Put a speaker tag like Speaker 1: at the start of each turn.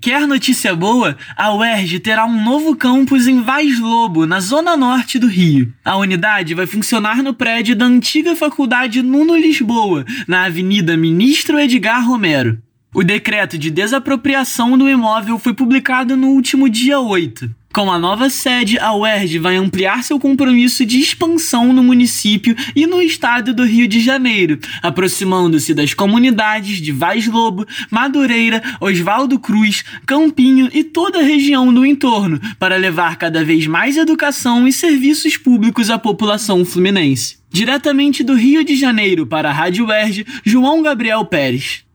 Speaker 1: Quer notícia boa? A UERJ terá um novo campus em Vaz Lobo, na zona norte do Rio. A unidade vai funcionar no prédio da antiga Faculdade Nuno Lisboa, na Avenida Ministro Edgar Romero. O decreto de desapropriação do imóvel foi publicado no último dia 8. Com a nova sede, a UERJ vai ampliar seu compromisso de expansão no município e no estado do Rio de Janeiro, aproximando-se das comunidades de Vaz Lobo, Madureira, Oswaldo Cruz, Campinho e toda a região do entorno, para levar cada vez mais educação e serviços públicos à população fluminense. Diretamente do Rio de Janeiro para a Rádio UERJ, João Gabriel Pérez.